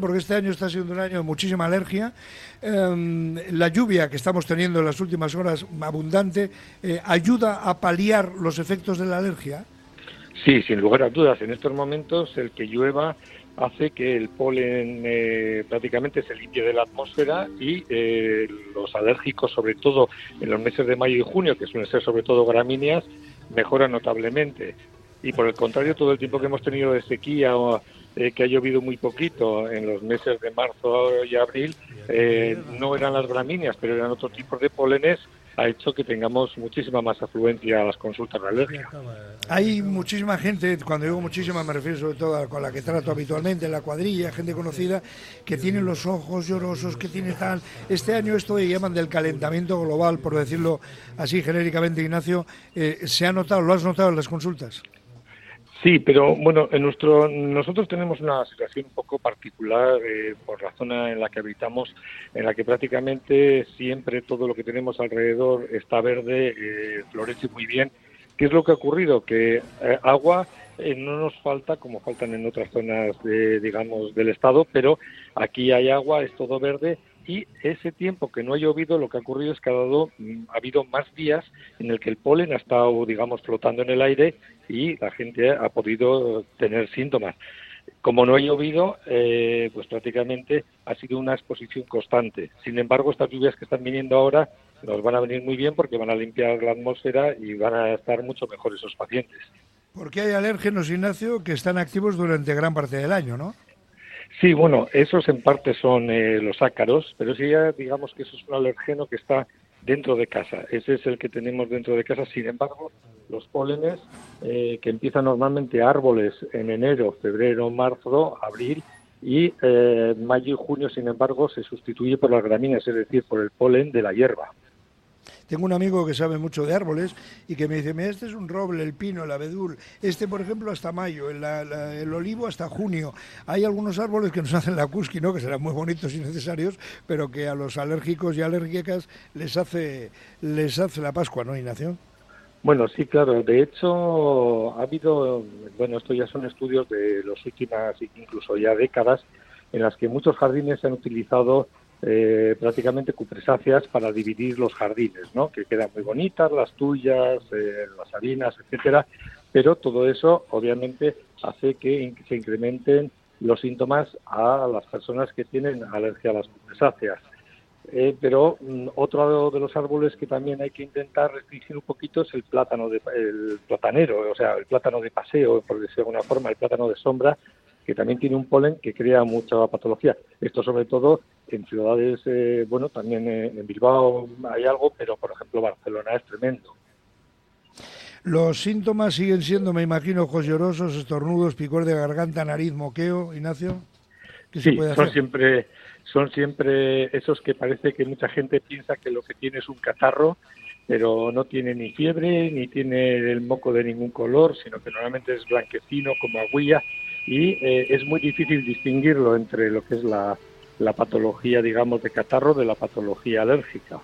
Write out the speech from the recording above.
porque este año está siendo un año de muchísima alergia. Em, la lluvia que estamos teniendo en las últimas horas, abundante, eh, ayuda a paliar los efectos de la alergia. Sí, sin lugar a dudas. En estos momentos el que llueva hace que el polen eh, prácticamente se limpie de la atmósfera y eh, los alérgicos, sobre todo en los meses de mayo y junio, que suelen ser sobre todo gramíneas, mejoran notablemente. Y por el contrario, todo el tiempo que hemos tenido de sequía o eh, que ha llovido muy poquito en los meses de marzo y abril, eh, no eran las gramíneas, pero eran otro tipo de pólenes, ha hecho que tengamos muchísima más afluencia a las consultas de alergia. Hay muchísima gente, cuando digo muchísima me refiero sobre todo a la que trato habitualmente, en la cuadrilla, gente conocida, que tiene los ojos llorosos, que tiene tal... Este año esto que llaman del calentamiento global, por decirlo así genéricamente, Ignacio, eh, ¿se ha notado, lo has notado en las consultas? Sí, pero bueno, en nuestro, nosotros tenemos una situación un poco particular eh, por la zona en la que habitamos, en la que prácticamente siempre todo lo que tenemos alrededor está verde, eh, florece muy bien. ¿Qué es lo que ha ocurrido? Que eh, agua no nos falta como faltan en otras zonas, de, digamos, del estado, pero aquí hay agua, es todo verde y ese tiempo que no ha llovido lo que ha ocurrido es que ha, dado, mm, ha habido más días en el que el polen ha estado, digamos, flotando en el aire y la gente ha podido tener síntomas. Como no ha llovido, eh, pues prácticamente ha sido una exposición constante. Sin embargo, estas lluvias que están viniendo ahora nos van a venir muy bien porque van a limpiar la atmósfera y van a estar mucho mejor esos pacientes. Porque hay alérgenos, Ignacio, que están activos durante gran parte del año, ¿no? Sí, bueno, esos en parte son eh, los ácaros, pero sí ya digamos que eso es un alergeno que está dentro de casa. Ese es el que tenemos dentro de casa. Sin embargo, los pólenes eh, que empiezan normalmente árboles en enero, febrero, marzo, abril y eh, mayo y junio, sin embargo, se sustituye por las gramíneas, es decir, por el polen de la hierba. Tengo un amigo que sabe mucho de árboles y que me dice, este es un roble, el pino, el abedul, este por ejemplo hasta mayo, el, olivo hasta junio. Hay algunos árboles que nos hacen la cusqui, ¿no? que serán muy bonitos y necesarios, pero que a los alérgicos y alérgicas les hace, les hace la Pascua, ¿no, Ignacio? Bueno, sí, claro. De hecho, ha habido, bueno, esto ya son estudios de las últimas, incluso ya décadas, en las que muchos jardines se han utilizado eh, prácticamente cupresáceas para dividir los jardines, ¿no? Que quedan muy bonitas, las tuyas, eh, las harinas, etcétera, pero todo eso obviamente hace que se incrementen los síntomas a las personas que tienen alergia a las cupresáceas. Eh, pero mm, otro de los árboles que también hay que intentar restringir un poquito es el plátano de, el platanero, o sea, el plátano de paseo, por decirlo de alguna forma, el plátano de sombra, que también tiene un polen que crea mucha patología. Esto sobre todo en ciudades, eh, bueno, también en Bilbao hay algo, pero por ejemplo Barcelona es tremendo. Los síntomas siguen siendo, me imagino, ojos llorosos, estornudos, picor de garganta, nariz, moqueo, Ignacio. ¿Qué sí, se puede son siempre son siempre esos que parece que mucha gente piensa que lo que tiene es un catarro, pero no tiene ni fiebre, ni tiene el moco de ningún color, sino que normalmente es blanquecino como aguilla y eh, es muy difícil distinguirlo entre lo que es la, la patología, digamos, de catarro de la patología alérgica.